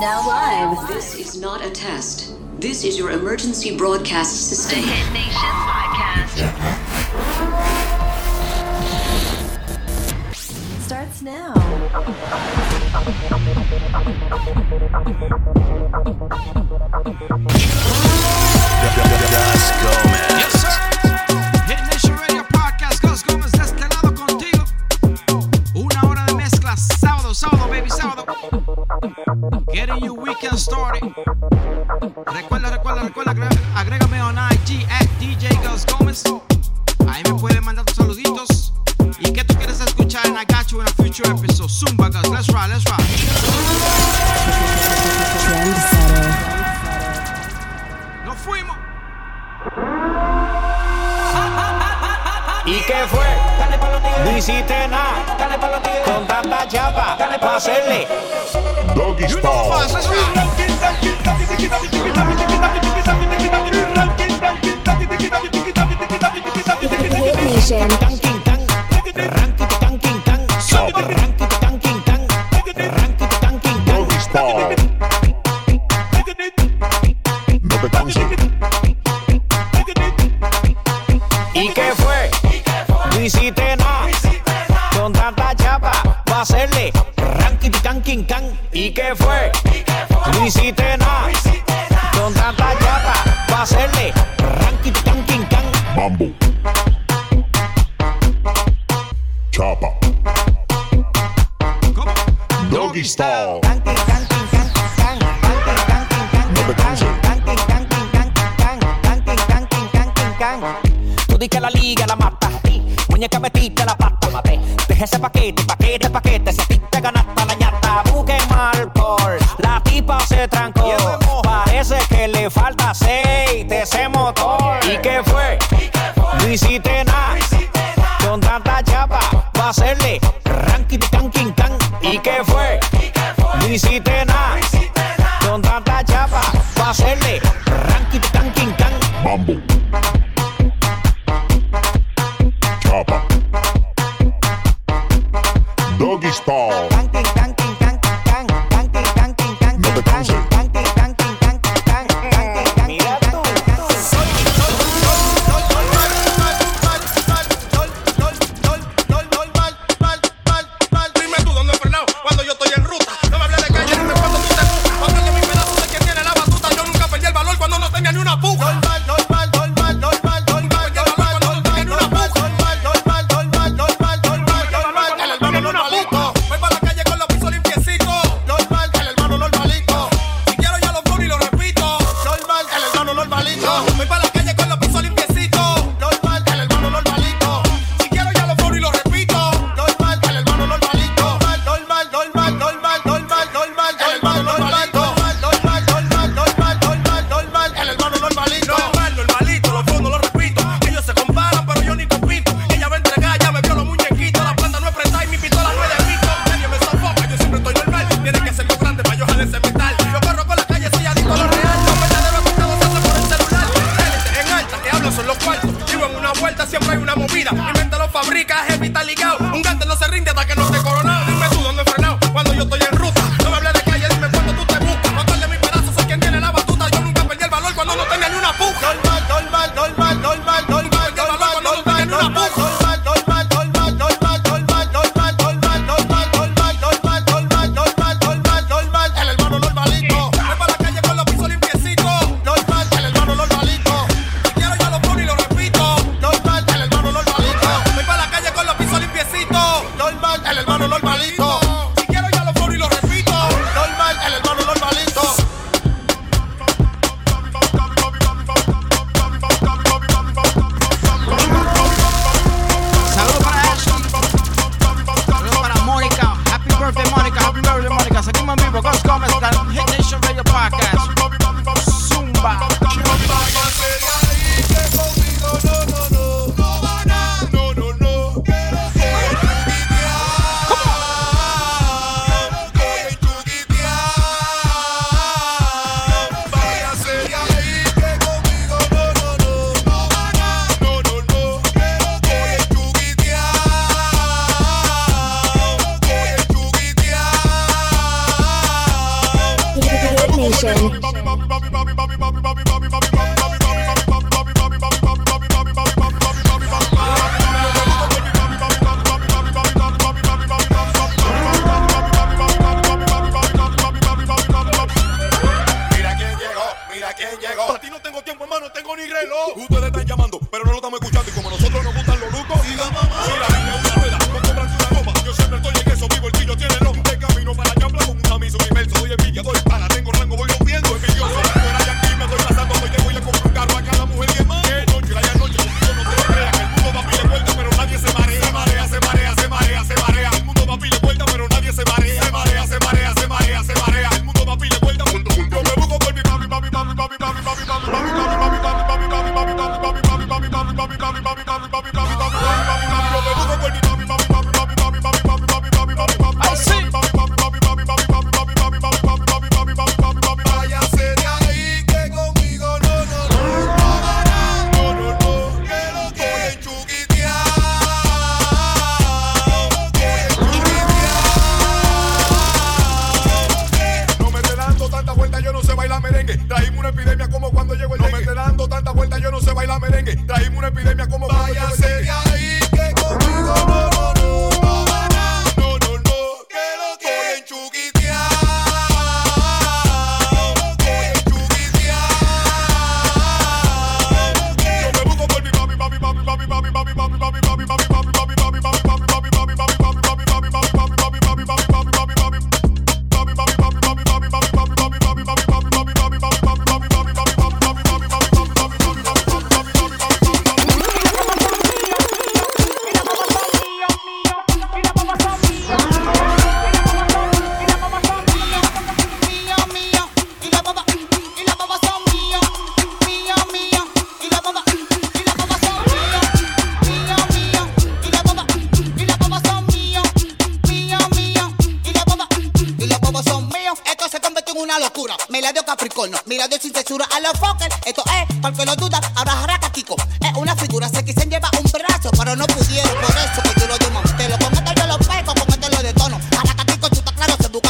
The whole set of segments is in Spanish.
now live. This is not a test. This is your emergency broadcast system. The Hit Nation podcast. Starts now. Let's go, man. story. Recuerda, recuerda, recuerda, agrégame on IG at DJ Girls Gomez. chapa. Dale pa' hacerle. Doggy Style. Doggy Style. Tú di que la liga la mata. Muñeca metiste la pata, mate. Deje ese paquete, paquete, paquete. Si a ti te ganaste la ñata, busquen. La tipa se trancó. Parece que le falta aceite ese motor. ¿Y qué fue? ¿Y qué fue? qué fue? No hiciste nada. Con tanta chapa, pa' hacerle rica, jevita ligado. Un gante no se rinde hasta que no te corona.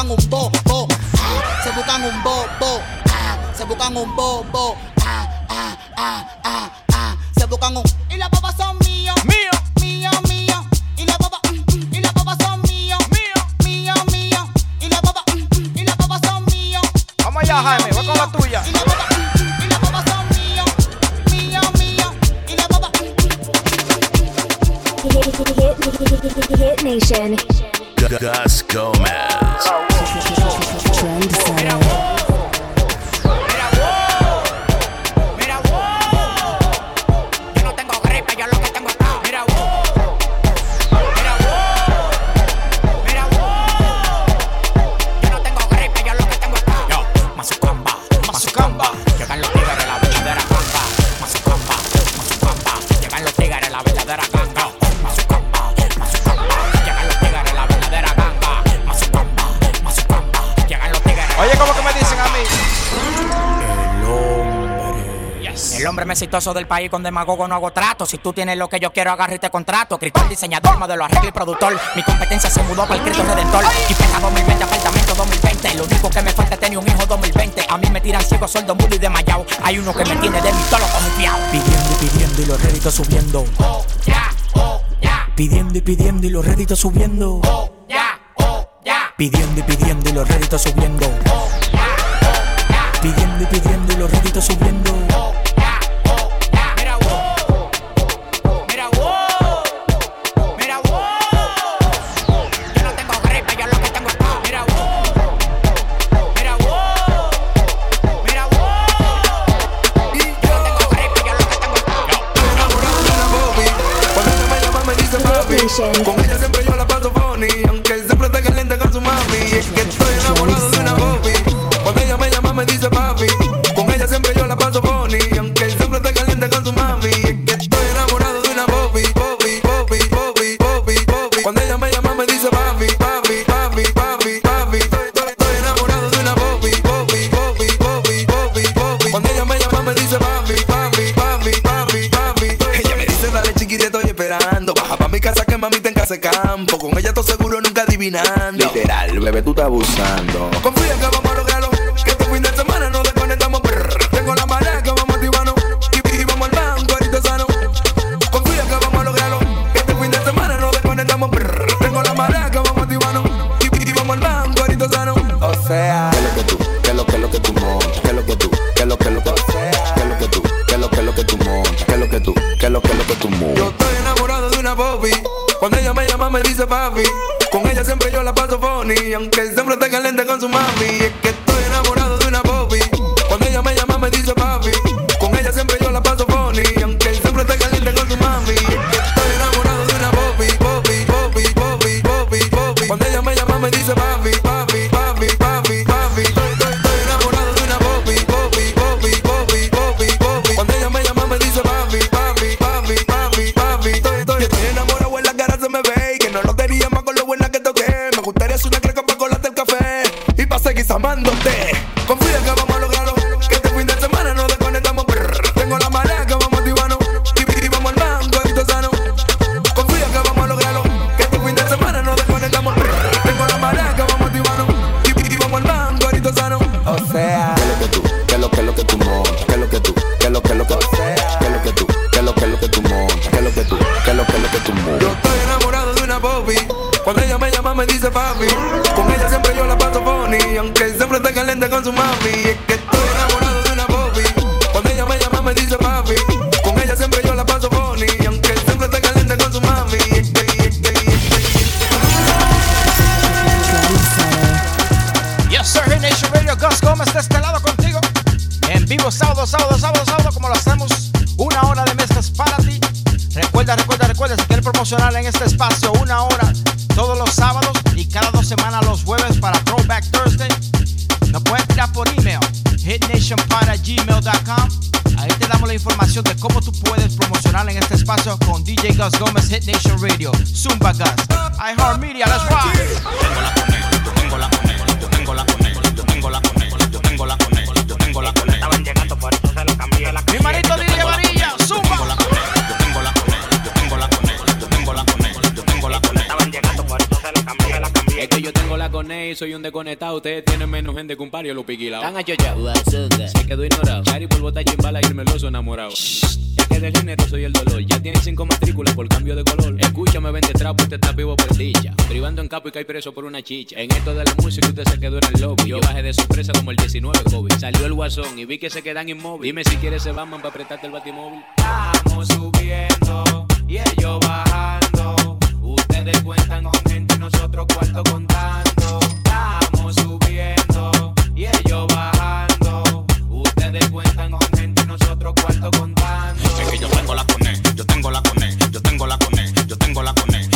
buscan un bobo, ah, se buscan un bobo, ah, se buscan un bobo, ah, ah, ah, ah, ah, se buscan un y las bobas son míos, mío, mío, mío, y las bobas y las bobas son míos, mío, mío, mío, y las bobas y las bobas son míos. Vamos allá, Jaime, voy con la tuya. Y la boba, Hit Nation. Gus Gomez. exitoso del país con demagogo no hago trato. Si tú tienes lo que yo quiero, agarro y te contrato. Cristal, diseñador, modelo, arreglo y productor. Mi competencia se mudó para el Cristo Redentor. Y pesa 2020, apartamento 2020. Lo único que me falta es tener un hijo 2020. A mí me tiran ciego, soldo, mudo y desmayado. Hay uno que me tiene de mi tolo confiado. Pidiendo y pidiendo y los réditos subiendo. Oh, ya, yeah, oh, ya. Yeah. Pidiendo y pidiendo y los réditos subiendo. Oh, ya, yeah, oh, ya. Pidiendo y pidiendo y los réditos subiendo. Oh, ya, oh, ya. Pidiendo y pidiendo y los réditos subiendo. Con ella siempre yo la paso funny, aunque Literal, bebé, tú estás abusando. papá me dice papi. Con ella siempre yo la paso funny, aunque siempre esté caliente con su mami. Es que estoy enamorado de una popi. Cuando ella me llama me dice papi. Con ella siempre yo la paso funny, aunque siempre esté caliente con su mami. Es que, es que, es que, yes, sir, Hey Nation Radio, Gus Gómez de este lado contigo. En vivo, sábado, sábado, sábado, sábado, como lo hacemos. Una hora de mezclas para ti. Recuerda, recuerda, recuerda, si quieres promocionar en este espacio Hit Nation Radio, Zumba Guns, iHeart Media, let's rock. Tengo la conecta, yo tengo la conecta, yo tengo la conecta, yo tengo la conecta, yo tengo la conecta, yo tengo la conecta. Estaban llegando, por eso se lo cambié la Mi manito DJ Varilla, Zumba. Yo tengo la conecta, yo tengo la conecta, yo tengo la conecta, yo tengo la conecta, yo tengo la conecta. Estaban llegando, por eso se lo cambié la. Es que yo tengo la conecta y soy un desconectado. Ustedes tienen menos gente que un pario, lo piquilao. Tan achochado, se quedó ignorado. Chari por botar chimbala y el meloso enamorado eres género, soy el dolor. Ya tienes cinco matrículas por cambio de color. Escúchame, vente trapo, usted está vivo por dicha. Privando en capo y cae preso por una chicha. En esto de la música usted se quedó en el lobby. Yo bajé de sorpresa como el 19 COVID. Salió el guasón y vi que se quedan inmóviles. Dime si quieres se Batman para apretarte el batimóvil. Estamos subiendo y ellos bajando. Ustedes cuentan con gente y nosotros cuarto contando. Estamos subiendo y ellos bajando ustedes cuentan con gente nosotros cuarto contando. Es que yo tengo la coné, e, yo tengo la coné, e, yo tengo la coné, e, yo tengo la coné.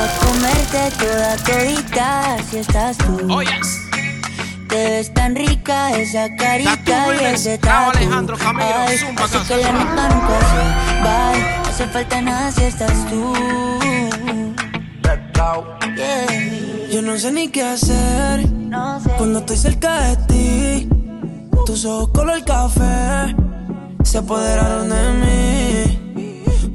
Pa' comerte toda todita si estás tú. Oh, yes. Te ves tan rica esa carita y ese tatu. Alejandro Camilo, Ay, zumba, así que la nunca se va. No hace falta nada si estás tú. Yo no sé ni qué hacer cuando estoy cerca de ti. Tus ojos color café se apoderaron de mí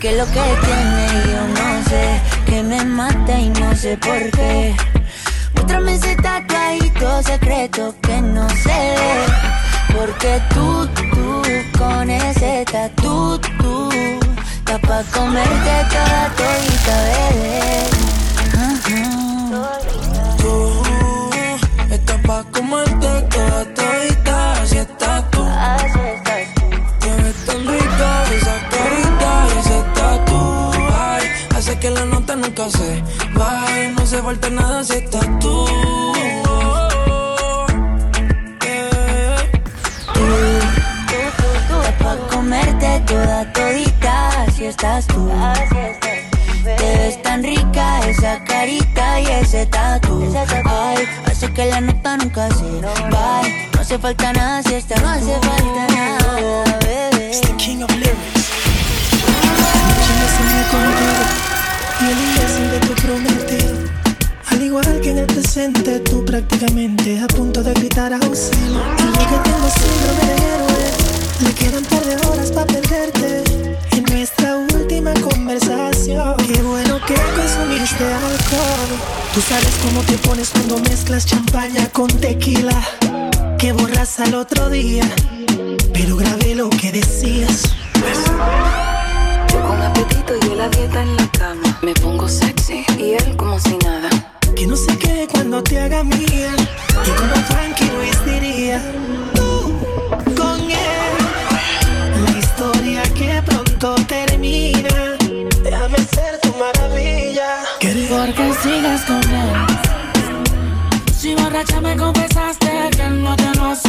Que lo que tiene yo no sé, que me mata y no sé por qué. Muéstrame ese tatuajito secreto que no ve. Porque tú, tú, con ese tatu, tú, está pa' comerte toda todita, bebé. Tú estás pa' comerte toda todita, nunca vaya. No se falta nada si estás tú. Comerte toda todita, si estás tú. Te ves tan rica esa carita y ese tatu. Ay, hace que la nota nunca se va. No hace falta nada si estás No hace falta nada, cuando mezclas champaña con tequila. Que borras al otro día, pero grabé lo que decías. Yo con apetito y él a dieta en la cama. Me pongo sexy y él como si nada. Que no sé qué cuando te haga mía. Y como Frankie Ruiz diría, Borracha me confesaste que no te lo hace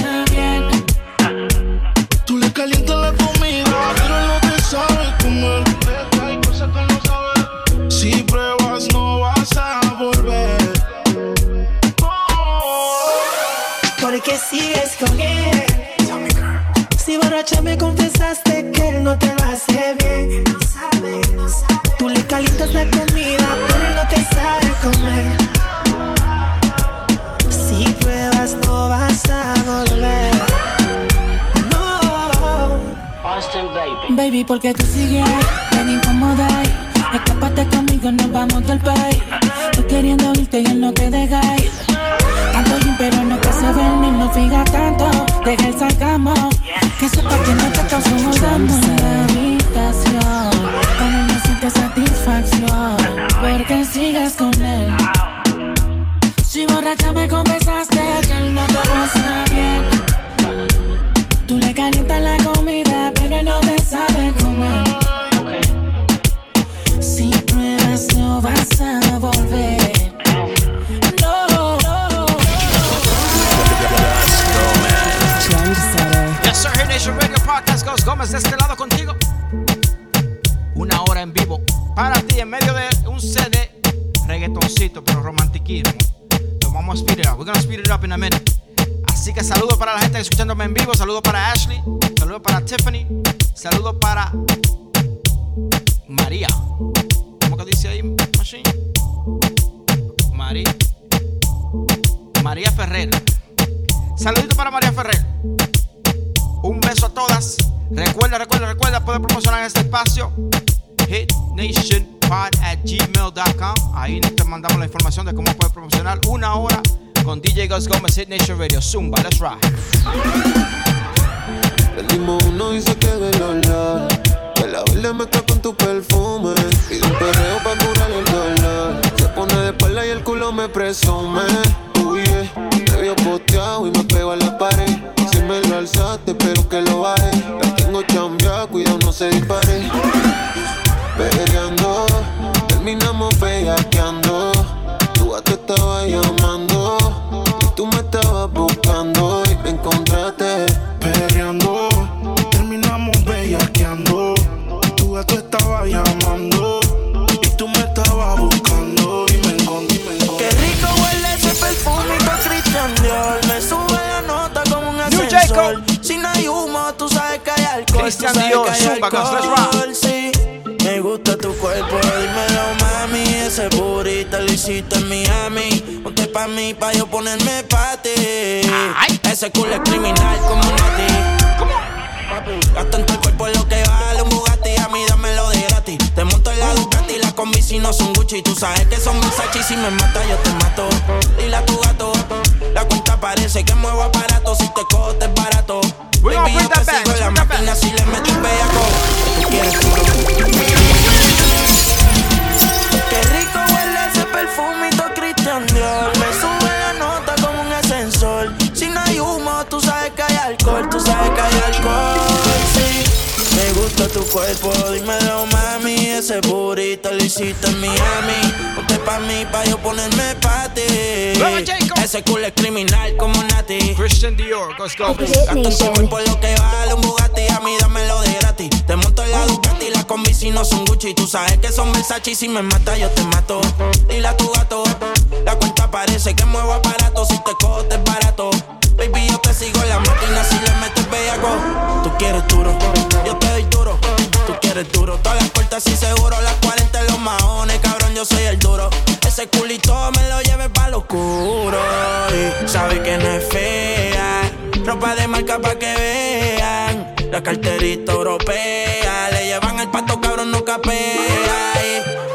porque tú sigues en vivo. Saludos con DJ Gus Gómez Hit Nation Radio. Zumba, let's rock. Ese burrito lo hiciste en Miami. Ponte pa' mí, pa' yo ponerme pa' ti Ese culo es criminal como un ti. Gasto en tu cuerpo lo que vale un Bugatti. A mí dámelo de gratis. Te monto en la Ducati Las combi si no son Gucci. Tú sabes que son Versace y Si me mata yo te mato. Dile a tu gato La cuenta parece que muevo aparato Si te cojo te es barato Baby, yo te sigo en la máquina Si le meto un bellaco. Tú quieres Qué rico huele ese perfumito Christian Dior. Me sube la nota como un ascensor. Si no hay humo, tú sabes que hay alcohol gusta tu cuerpo, dímelo mami. Ese burrito lo hiciste en Miami. Ponte pa' mí, pa' yo ponerme pa' ti Ese culo es criminal como Nati. Christian Dior, let's go. Gasto en tu cuerpo lo que vale un Bugatti. A mí dámelo de gratis. Te monto en la Ducati Las combi si no son Gucci. Tú sabes que son Versace y Si me mata yo te mato. Dile a tu gato La cuenta parece que muevo aparato Si te cojo te es barato. Baby yo te sigo en la máquina Si le metes bellaco. Tú quieres duro Yo te doy duro. Tú quieres duro Todas las puertas y seguro Las 40 en los maones Cabrón yo soy el duro. Ese culito me lo lleve pa' lo oscuro. Y sabe que no es fea Ropa de marca pa' que vean. La carterita europea Le llevan el pato cabrón no capea. Y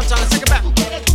one time. Take it back.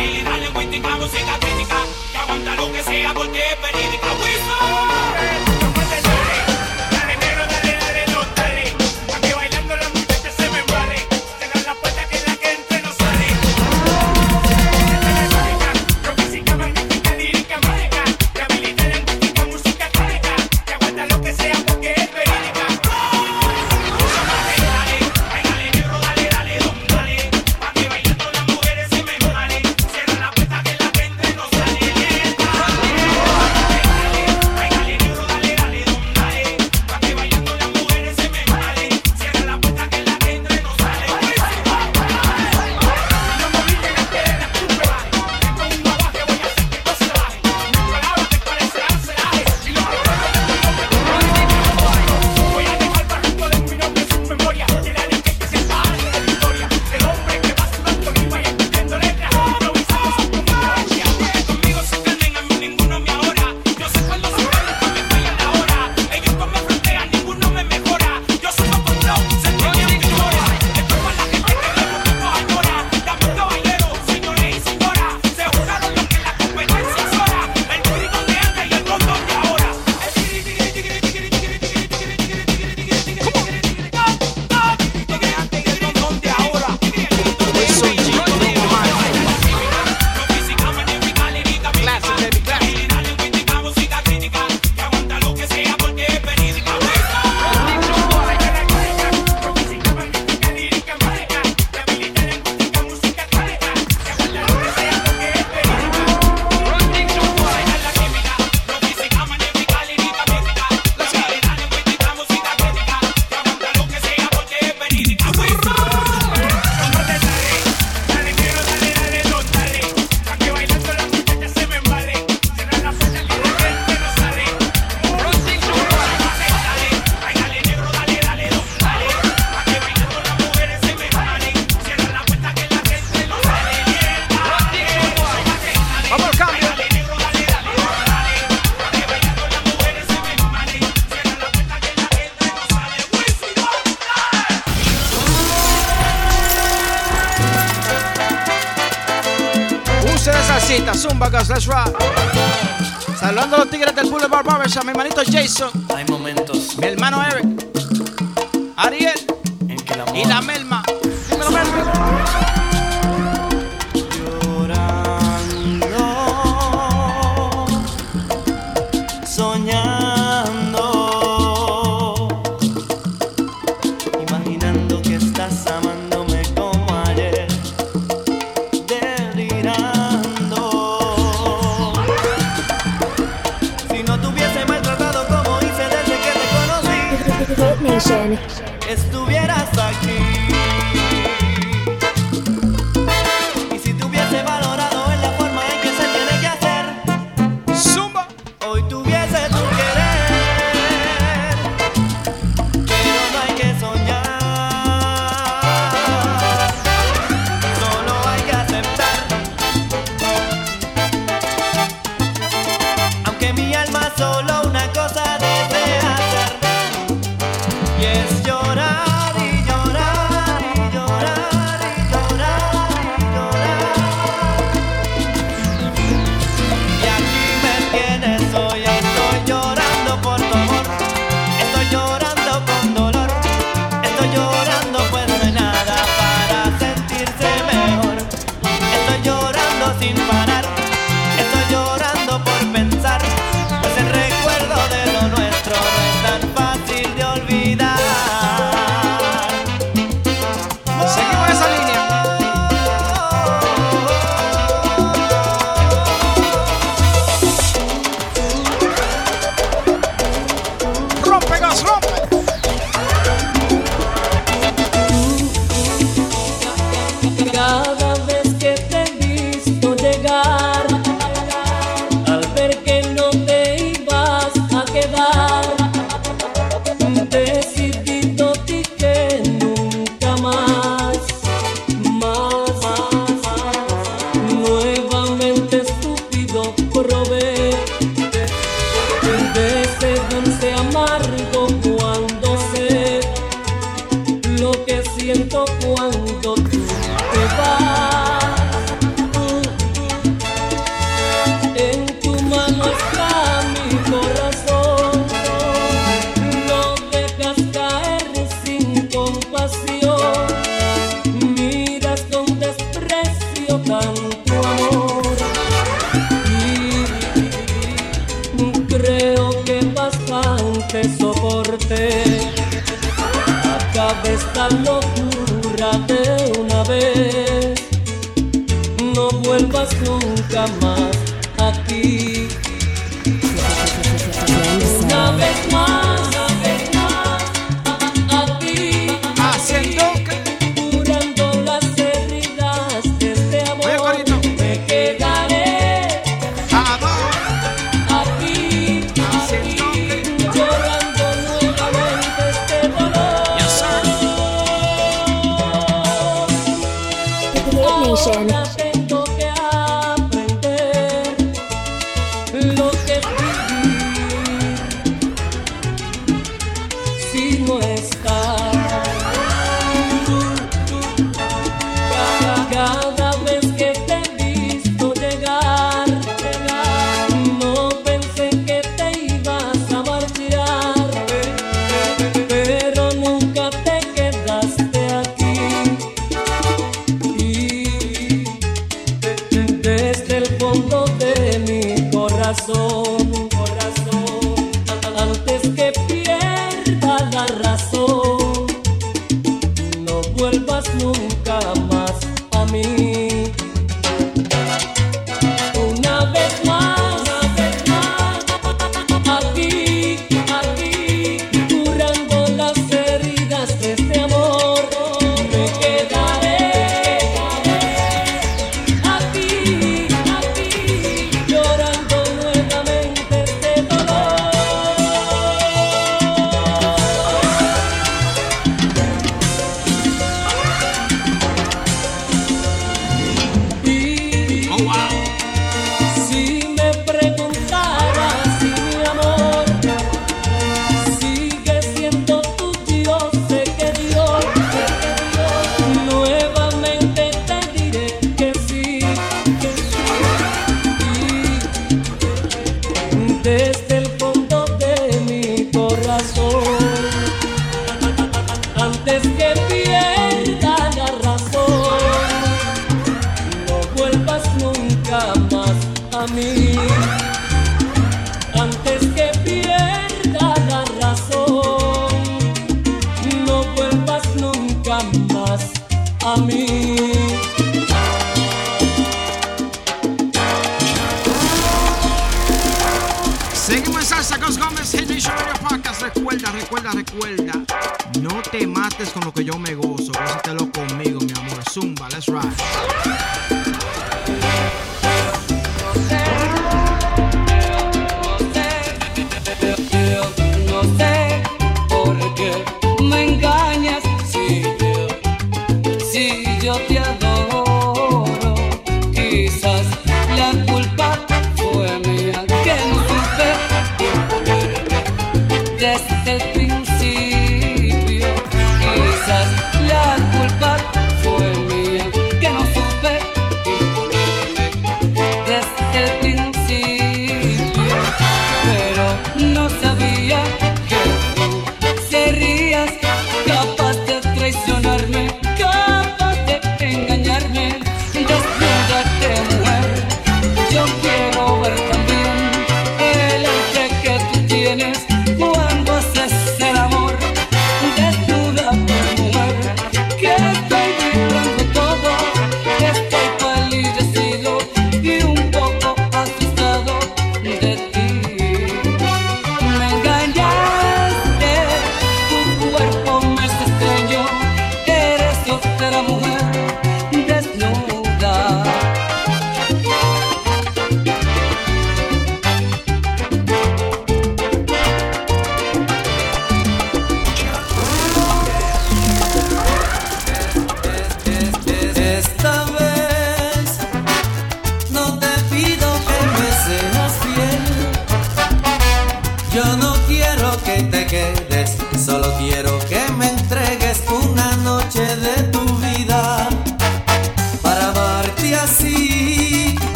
Y habilidad lingüística, música crítica Que aguanta lo que sea porque es verídica Dale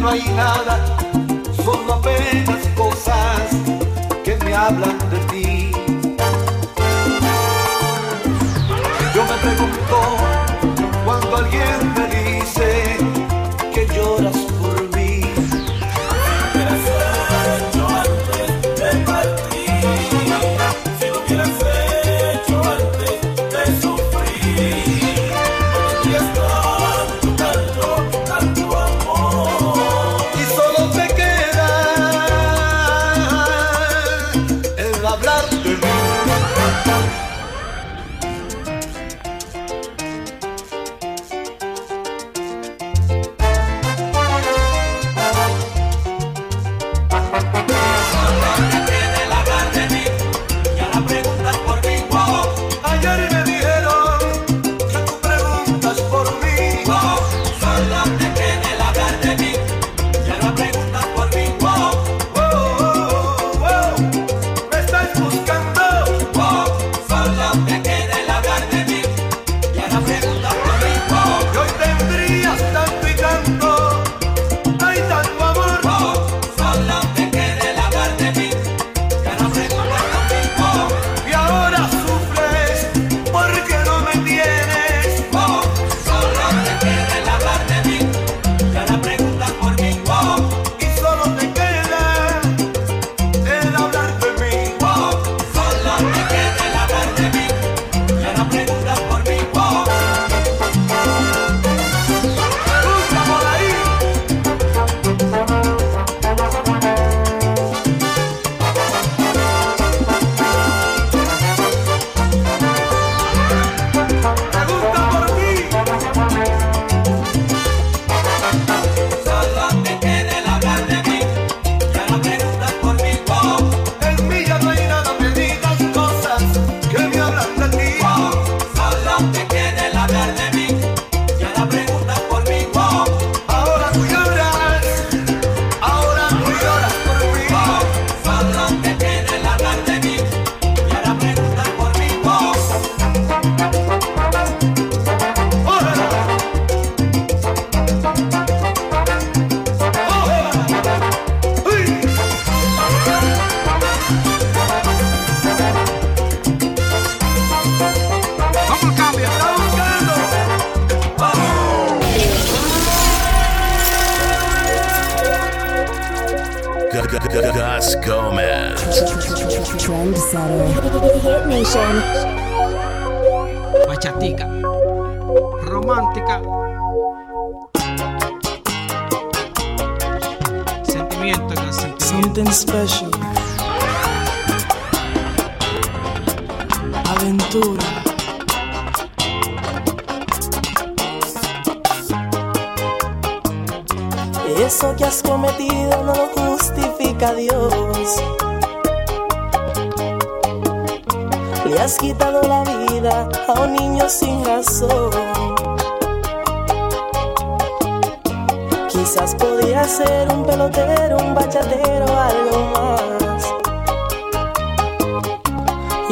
no hay nada, solo apenas cosas que me hablan de ti. Yo me pregunto cuando alguien me dice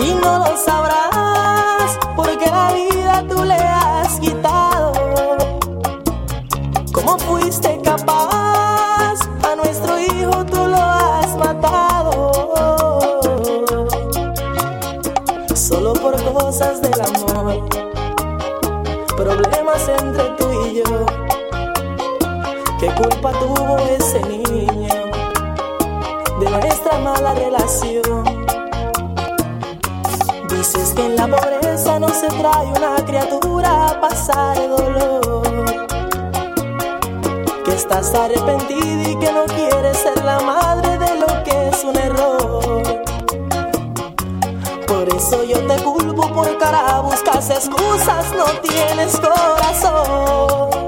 y no lo sabrás porque la vida tú le has quitado. ¿Cómo fuiste capaz? A nuestro hijo tú lo has matado. Solo por cosas del amor, problemas entre tú y yo. ¿Qué culpa tuvo ese niño de nuestra mala relación? que en la pobreza no se trae una criatura a pasar el dolor. Que estás arrepentida y que no quieres ser la madre de lo que es un error. Por eso yo te culpo por cara, buscas excusas, no tienes corazón.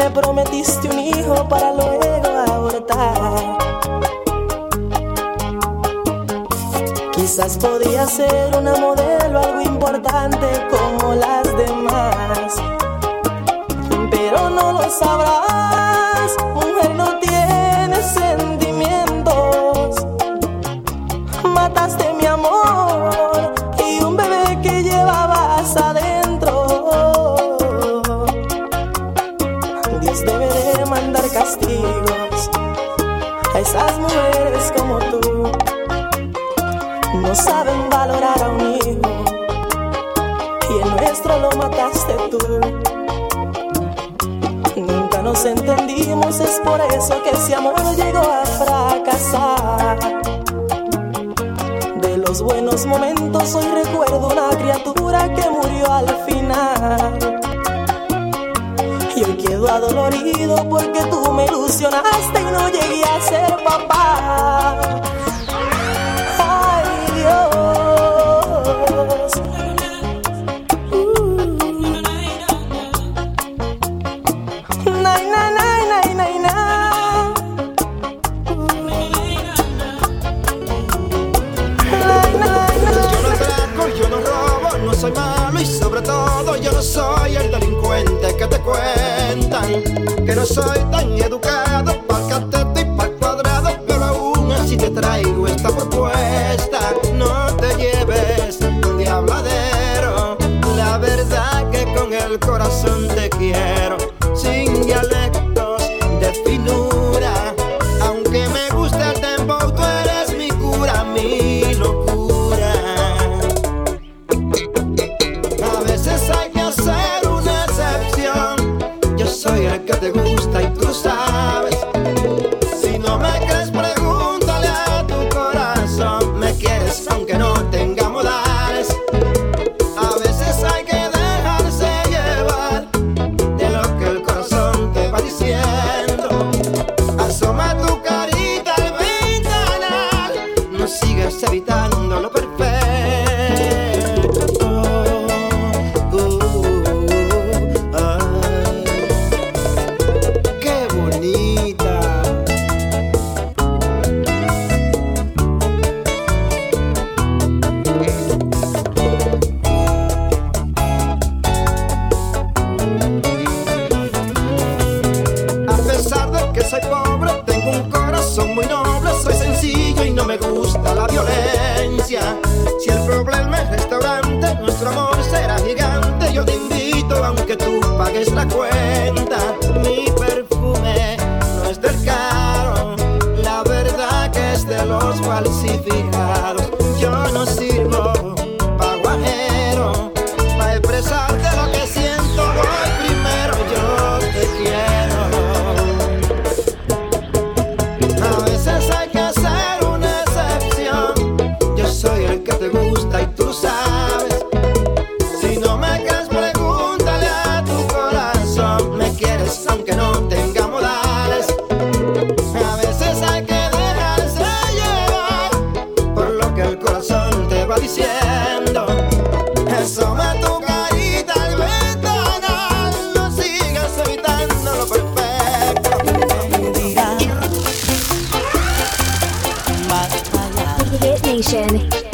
Me prometiste un hijo para luego abortar. Quizás podía ser una modelo, algo importante como las demás. entonces por eso que ese amor llegó a fracasar. De los buenos momentos hoy recuerdo una criatura que murió al final. Y hoy quedo adolorido porque tú me ilusionaste y no llegué a ser papá. cuentan que no soy tan educado. Station.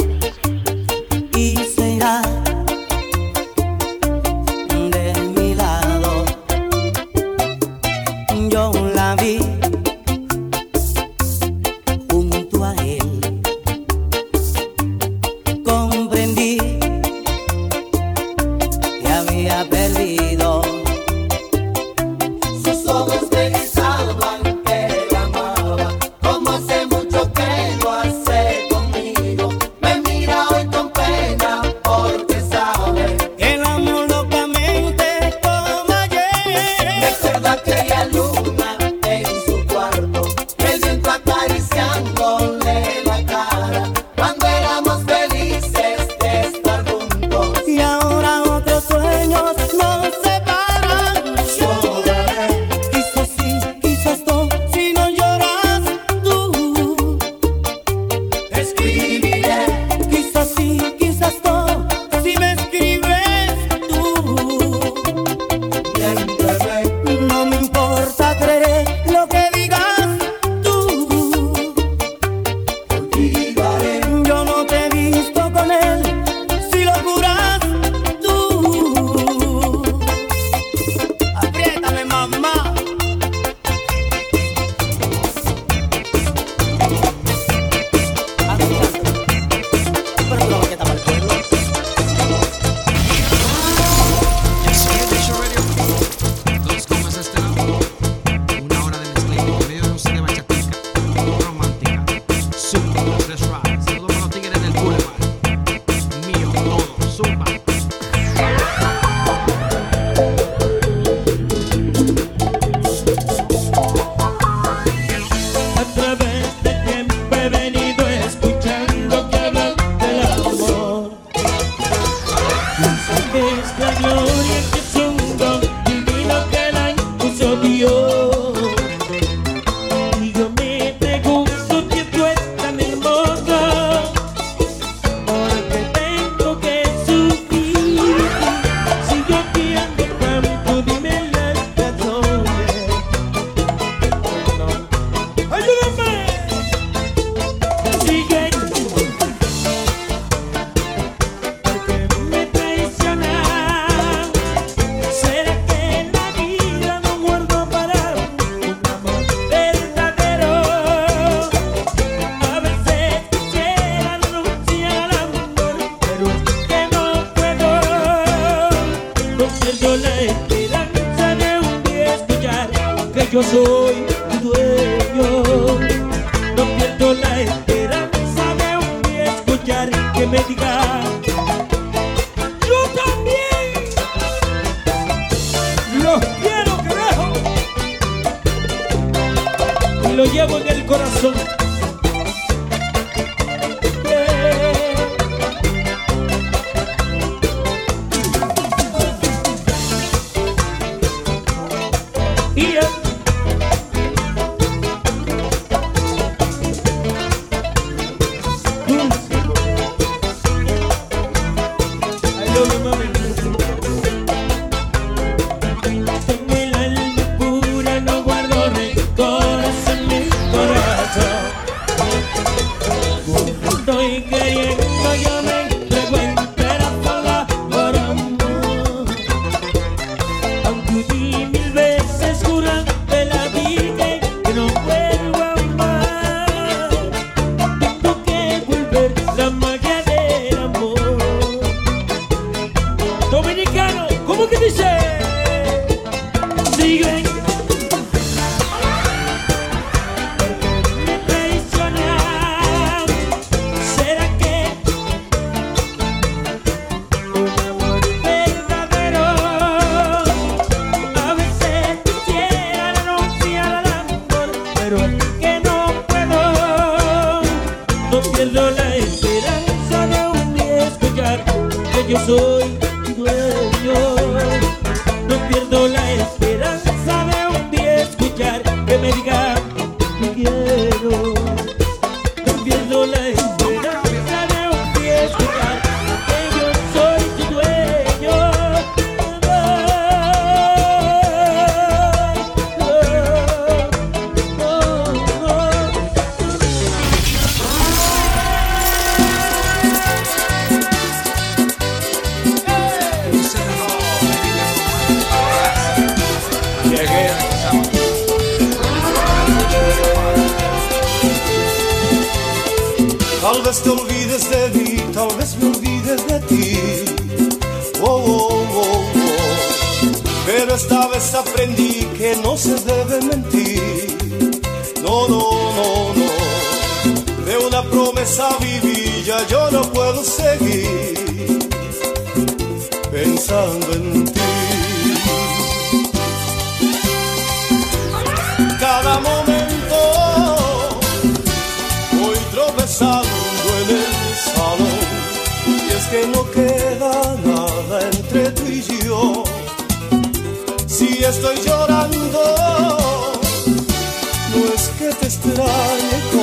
pensando en el salón. Y es que no queda nada entre tú y yo. Si estoy llorando, no es que te extrañe.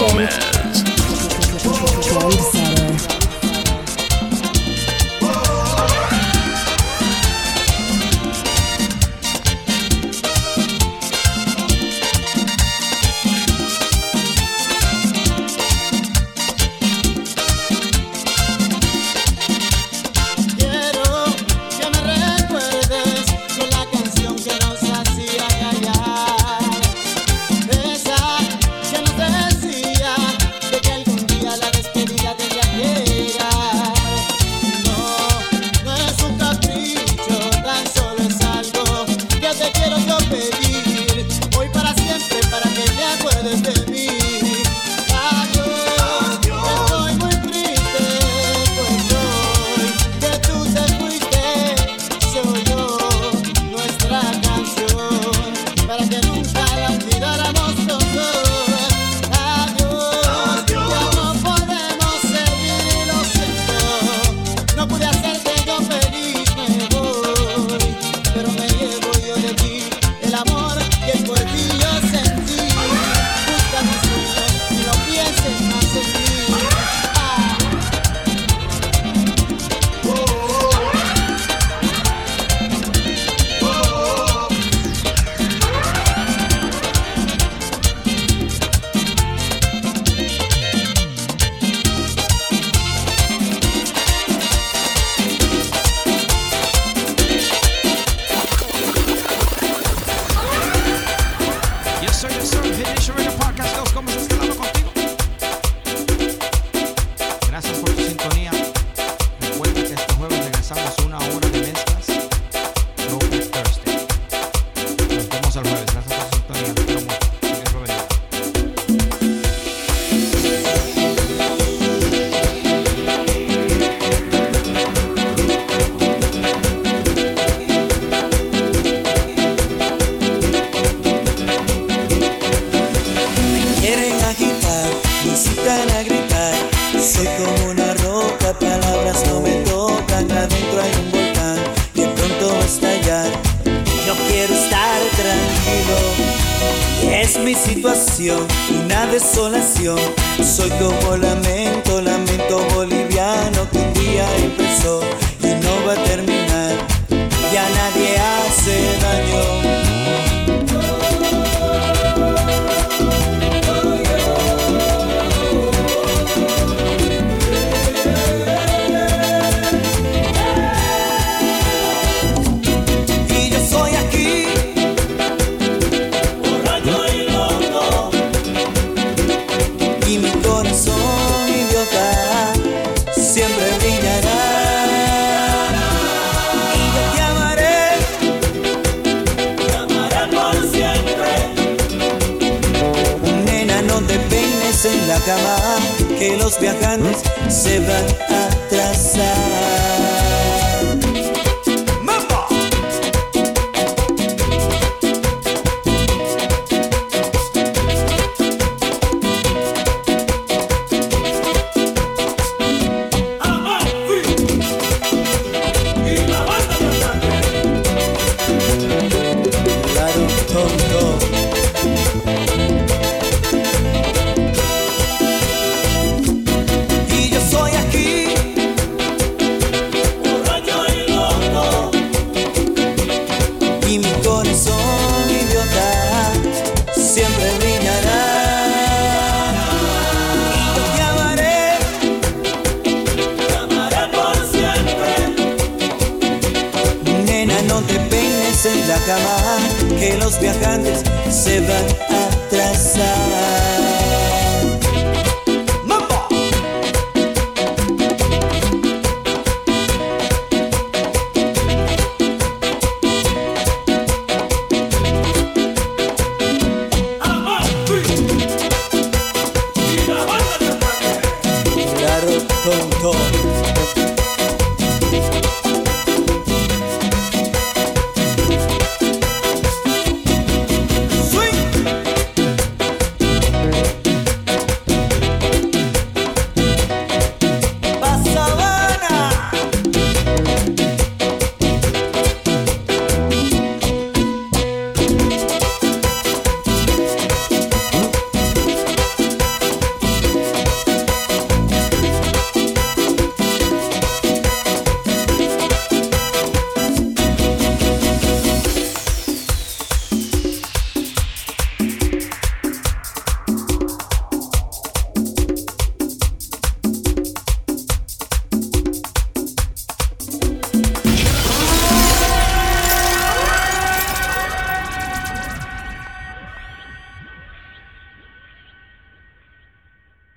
Legend.